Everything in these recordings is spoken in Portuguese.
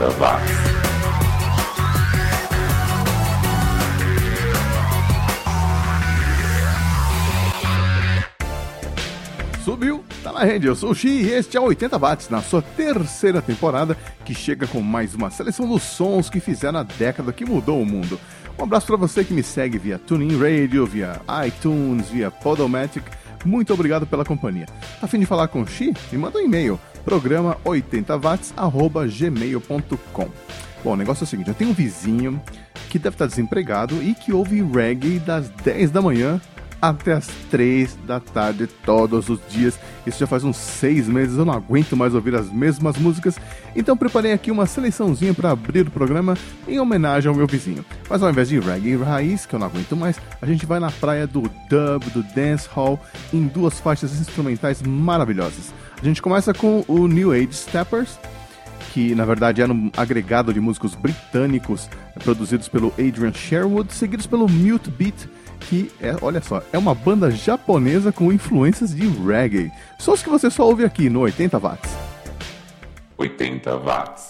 80 watts. Subiu, tá na rede. Eu sou o Xi e este é o 80 Watts, na sua terceira temporada, que chega com mais uma seleção dos sons que fizeram a década que mudou o mundo. Um abraço para você que me segue via TuneIn Radio, via iTunes, via Podomatic. Muito obrigado pela companhia. A fim de falar com o Xi? Me manda um e-mail, programa 80watts@gmail.com. Bom, o negócio é o seguinte, eu tenho um vizinho que deve estar desempregado e que ouve reggae das 10 da manhã até as 3 da tarde todos os dias. Isso já faz uns 6 meses, eu não aguento mais ouvir as mesmas músicas, então preparei aqui uma seleçãozinha para abrir o programa em homenagem ao meu vizinho. Mas ao invés de reggae raiz, que eu não aguento mais, a gente vai na praia do dub, do dance hall, em duas faixas instrumentais maravilhosas. A gente começa com o New Age Steppers, que na verdade era um agregado de músicos britânicos produzidos pelo Adrian Sherwood, seguidos pelo Mute Beat, que é, olha só, é uma banda japonesa com influências de reggae. Sons que você só ouve aqui no 80 watts. 80 watts.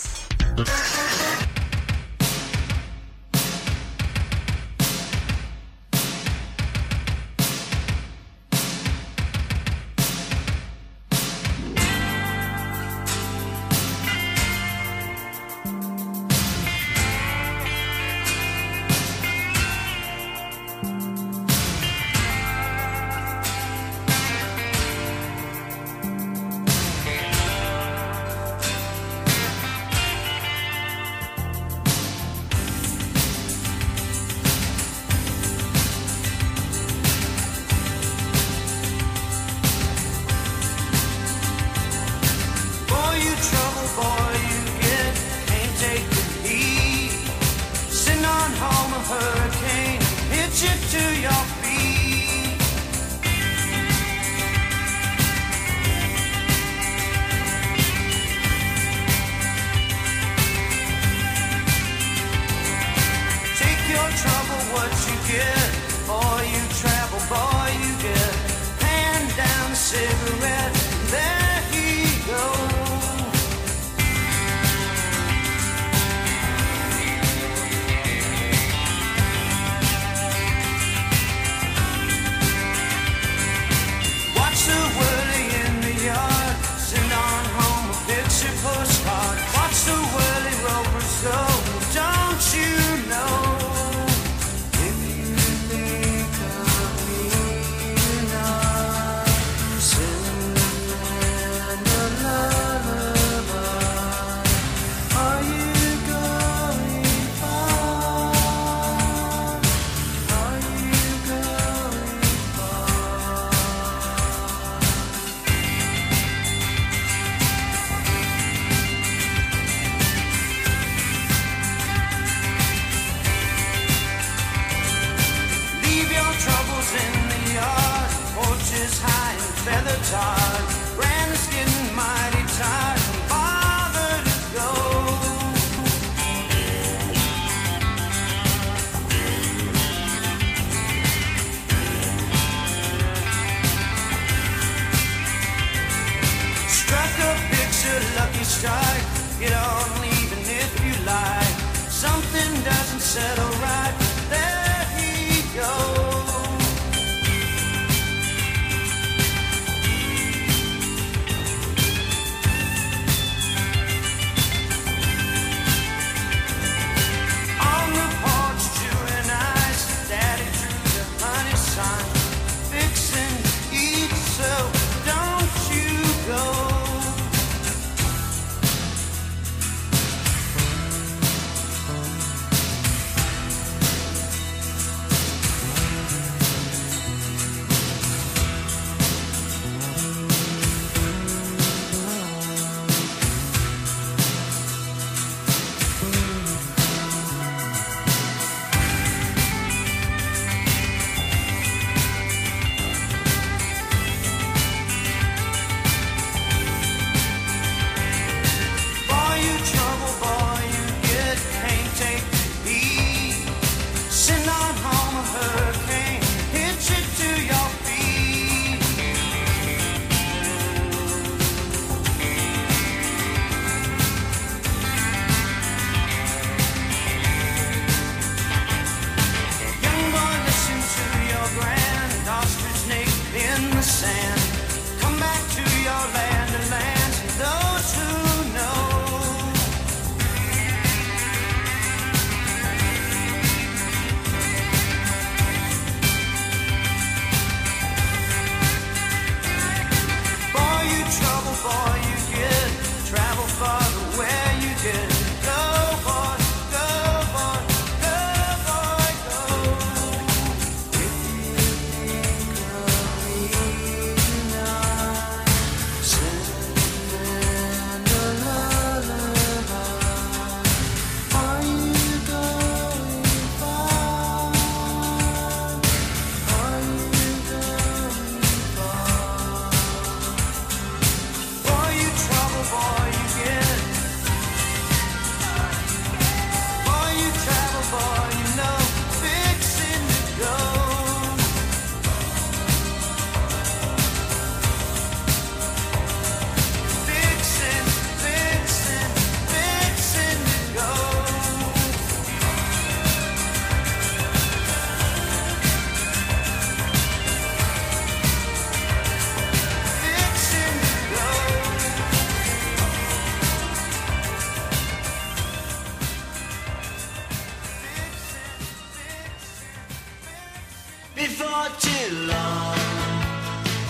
for too long.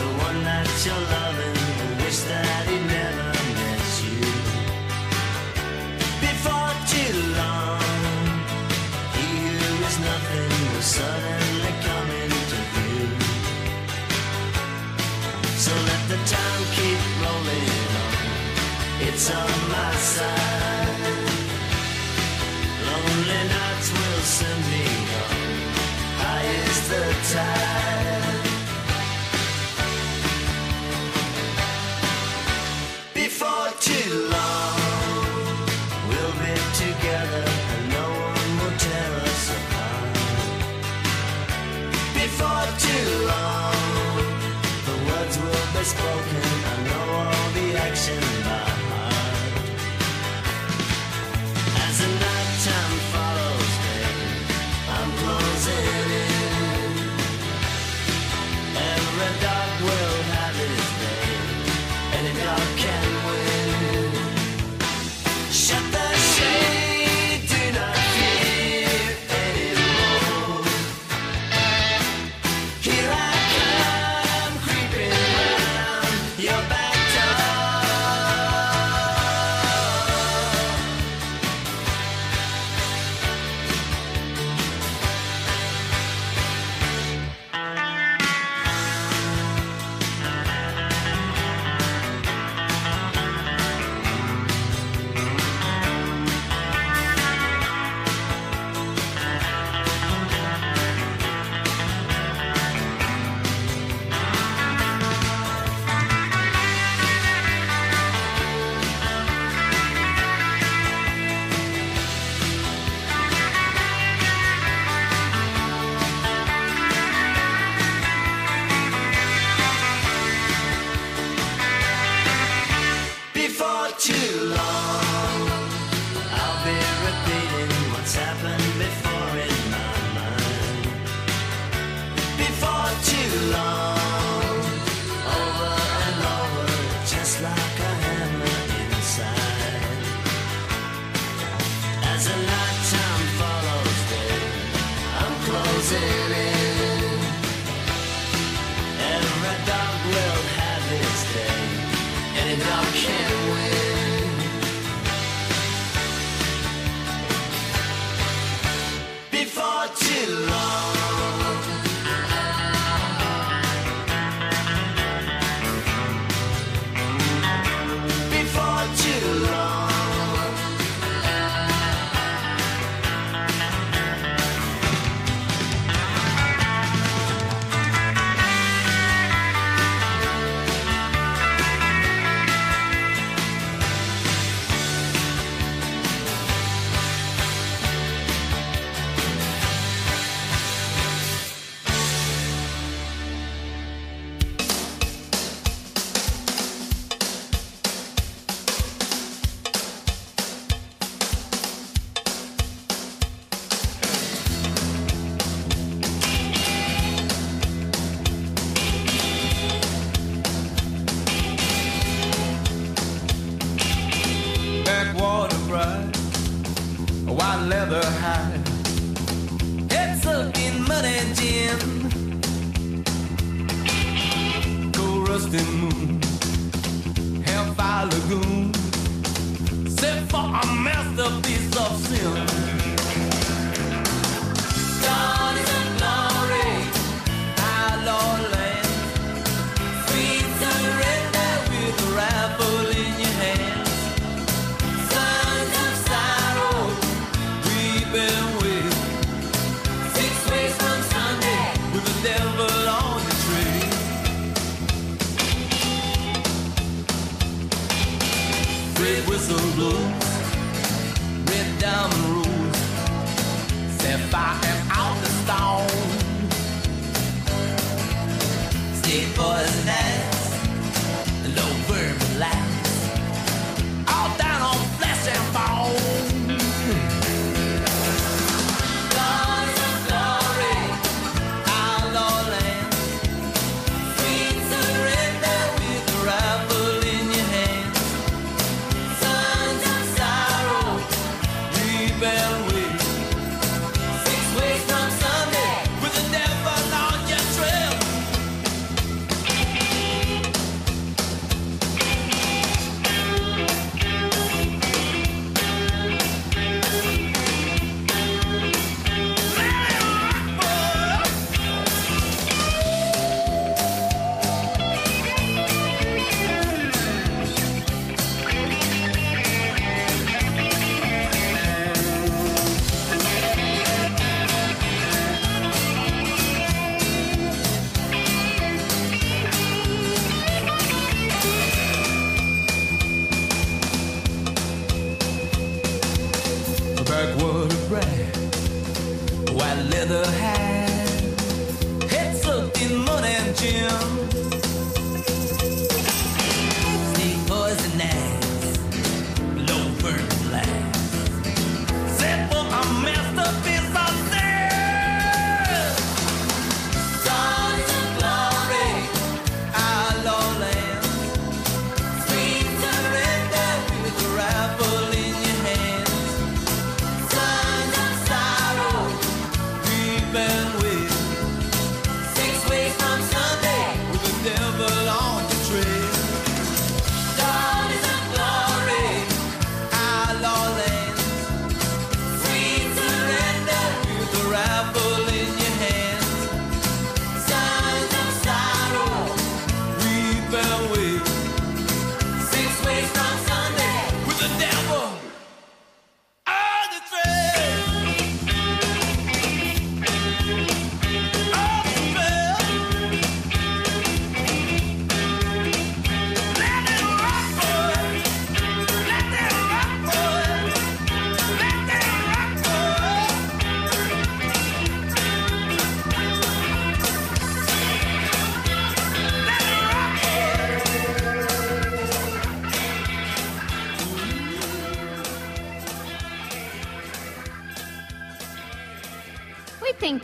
The one that you're loving wish that he never met you. Before too long, he who is nothing will suddenly come into view. So let the time keep rolling on. It's a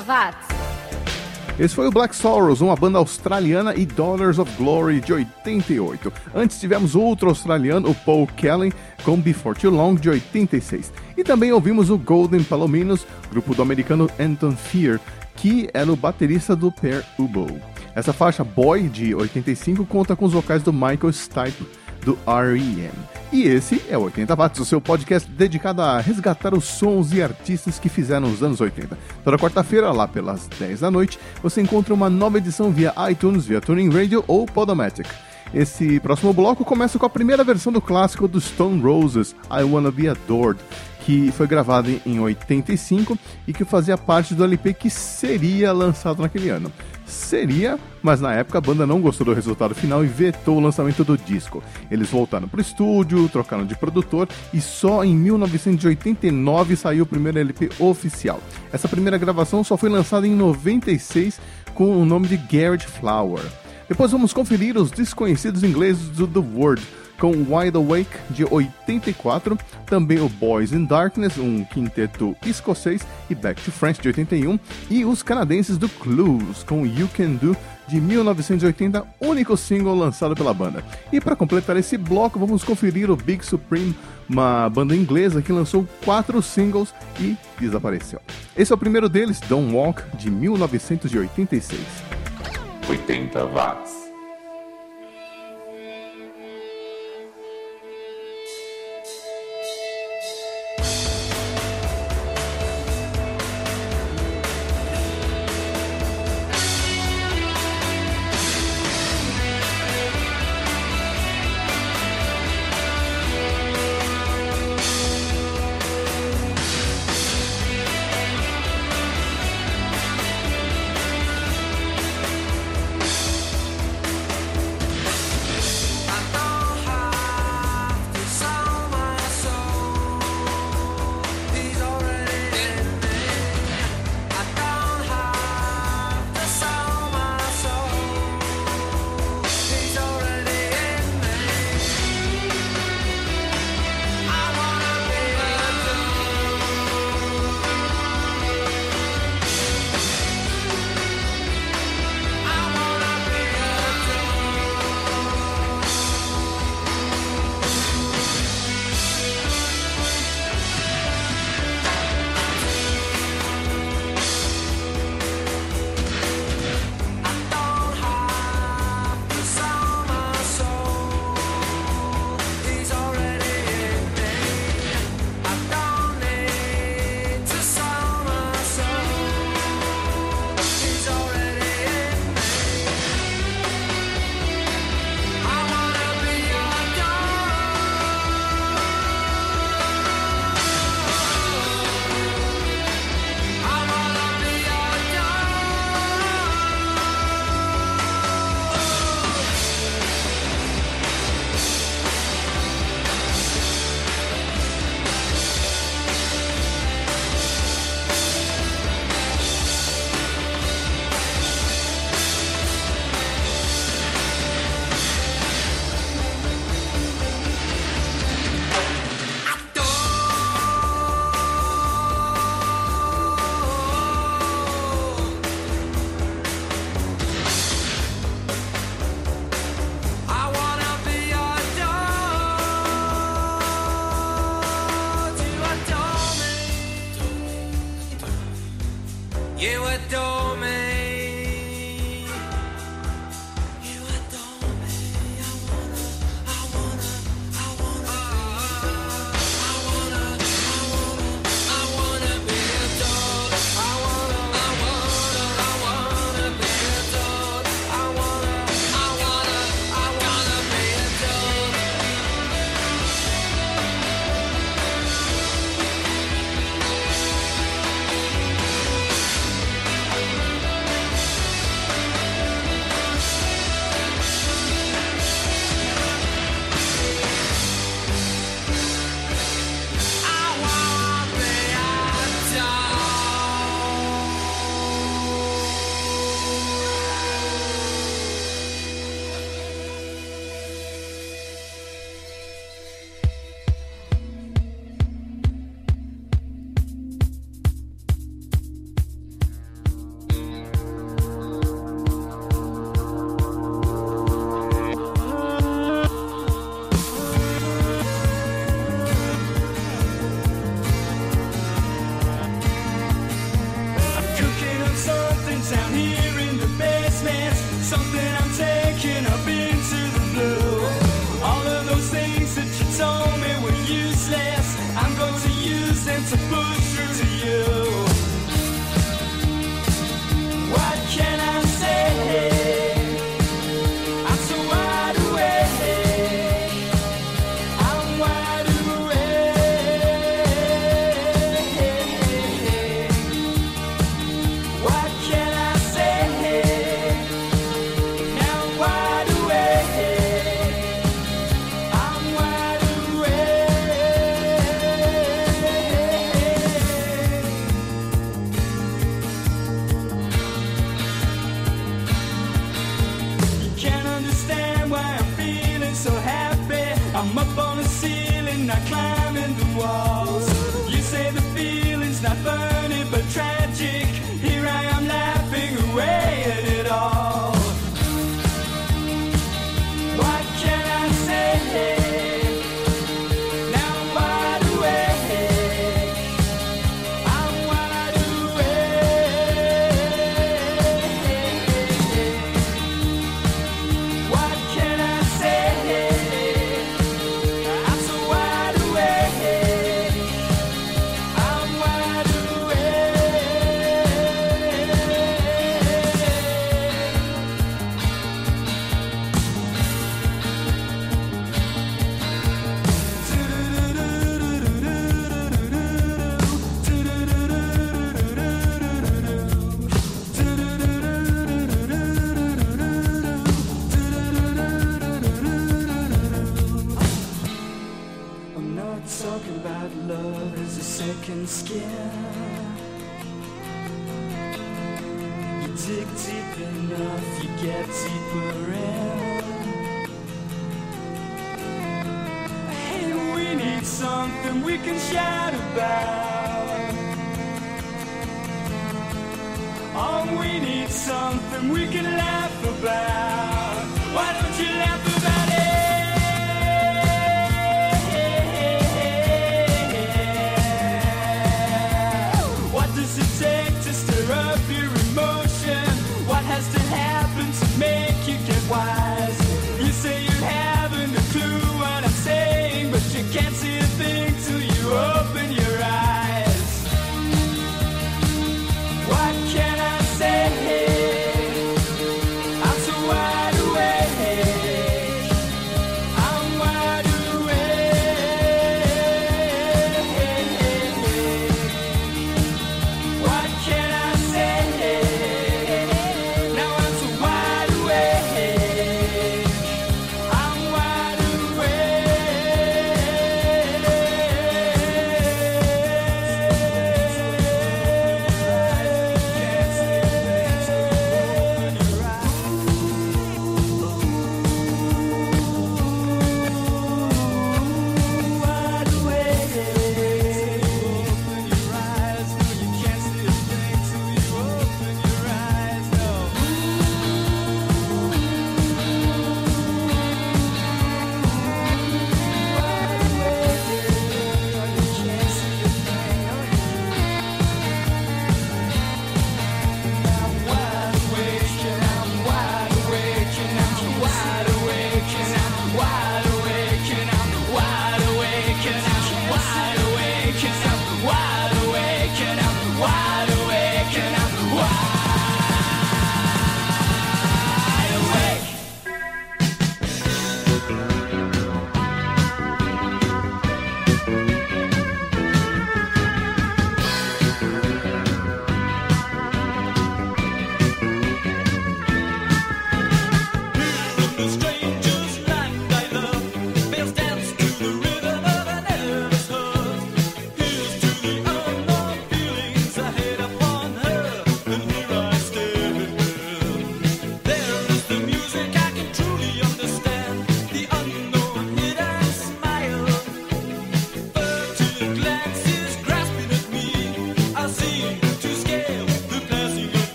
80 watts. Esse foi o Black Sorrows, uma banda australiana e Dollars of Glory de 88. Antes tivemos outro australiano, o Paul Kelly, com Before Too Long de 86. E também ouvimos o Golden Palominos, grupo do americano Anton Fear, que era o baterista do Pair Ubo. Essa faixa Boy de 85 conta com os vocais do Michael Stipe do R.E.M. E esse é o 80 Watts, o seu podcast dedicado a resgatar os sons e artistas que fizeram os anos 80. Toda quarta-feira, lá pelas 10 da noite, você encontra uma nova edição via iTunes, via Tuning Radio ou Podomatic. Esse próximo bloco começa com a primeira versão do clássico do Stone Roses, I Wanna Be Adored, que foi gravado em 85 e que fazia parte do LP que seria lançado naquele ano. Seria, mas na época a banda não gostou do resultado final e vetou o lançamento do disco. Eles voltaram para o estúdio, trocaram de produtor e só em 1989 saiu o primeiro LP oficial. Essa primeira gravação só foi lançada em 96 com o nome de Garrett Flower. Depois vamos conferir os desconhecidos ingleses do The Word, com Wide Awake de 84, também o Boys in Darkness, um quinteto escocês, e Back to France de 81, e os canadenses do Clues, com You Can Do de 1980, único single lançado pela banda. E para completar esse bloco, vamos conferir o Big Supreme, uma banda inglesa que lançou quatro singles e desapareceu. Esse é o primeiro deles, Don't Walk, de 1986. 80 watts.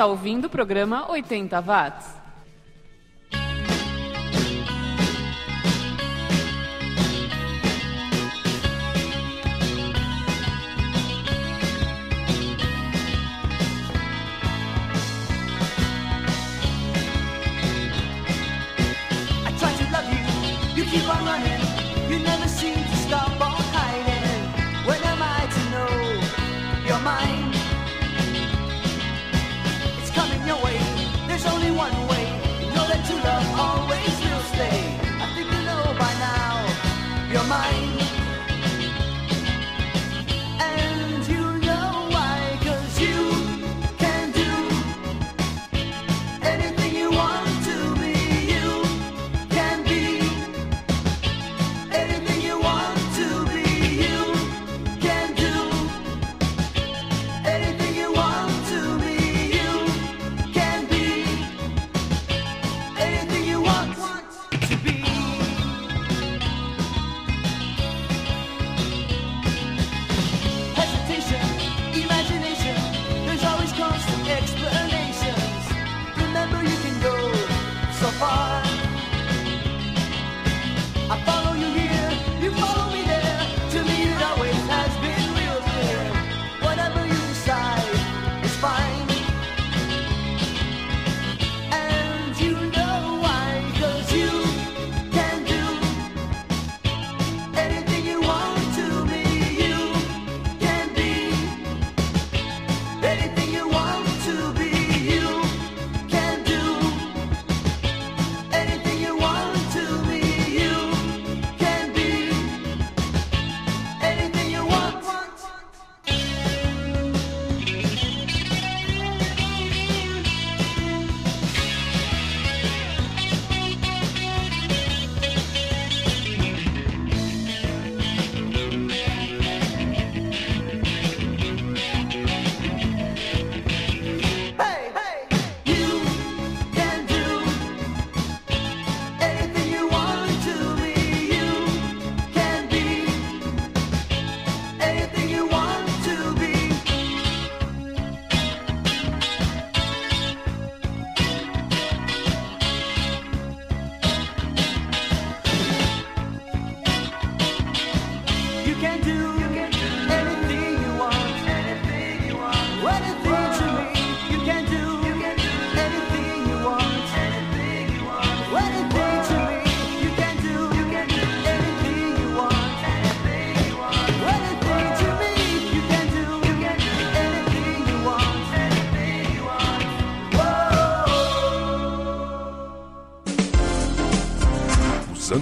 está ouvindo o programa 80 Watts. keep on running. You never seem to stop.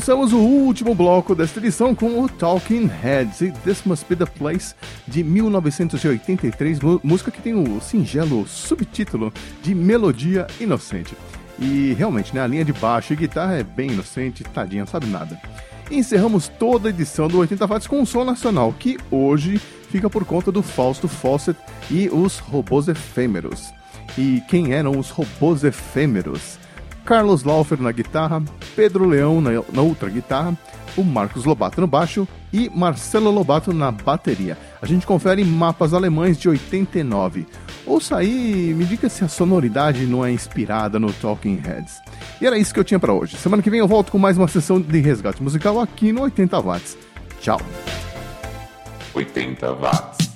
Começamos o último bloco desta edição com o Talking Heads e This Must Be the Place de 1983, mu- música que tem o singelo subtítulo de Melodia Inocente. E realmente, né, a linha de baixo e guitarra é bem inocente, tadinha, sabe nada. E encerramos toda a edição do 80 Watts com um som nacional, que hoje fica por conta do Fausto Fawcett e os robôs efêmeros. E quem eram os robôs efêmeros? Carlos Laufer na guitarra, Pedro Leão na, na outra guitarra, o Marcos Lobato no baixo e Marcelo Lobato na bateria. A gente confere mapas alemães de 89. Ouça aí me diga se a sonoridade não é inspirada no Talking Heads. E era isso que eu tinha pra hoje. Semana que vem eu volto com mais uma sessão de resgate musical aqui no 80 Watts. Tchau! 80 watts.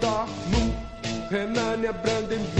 Colônia, Dortmund, Renânia, Brandenburgo,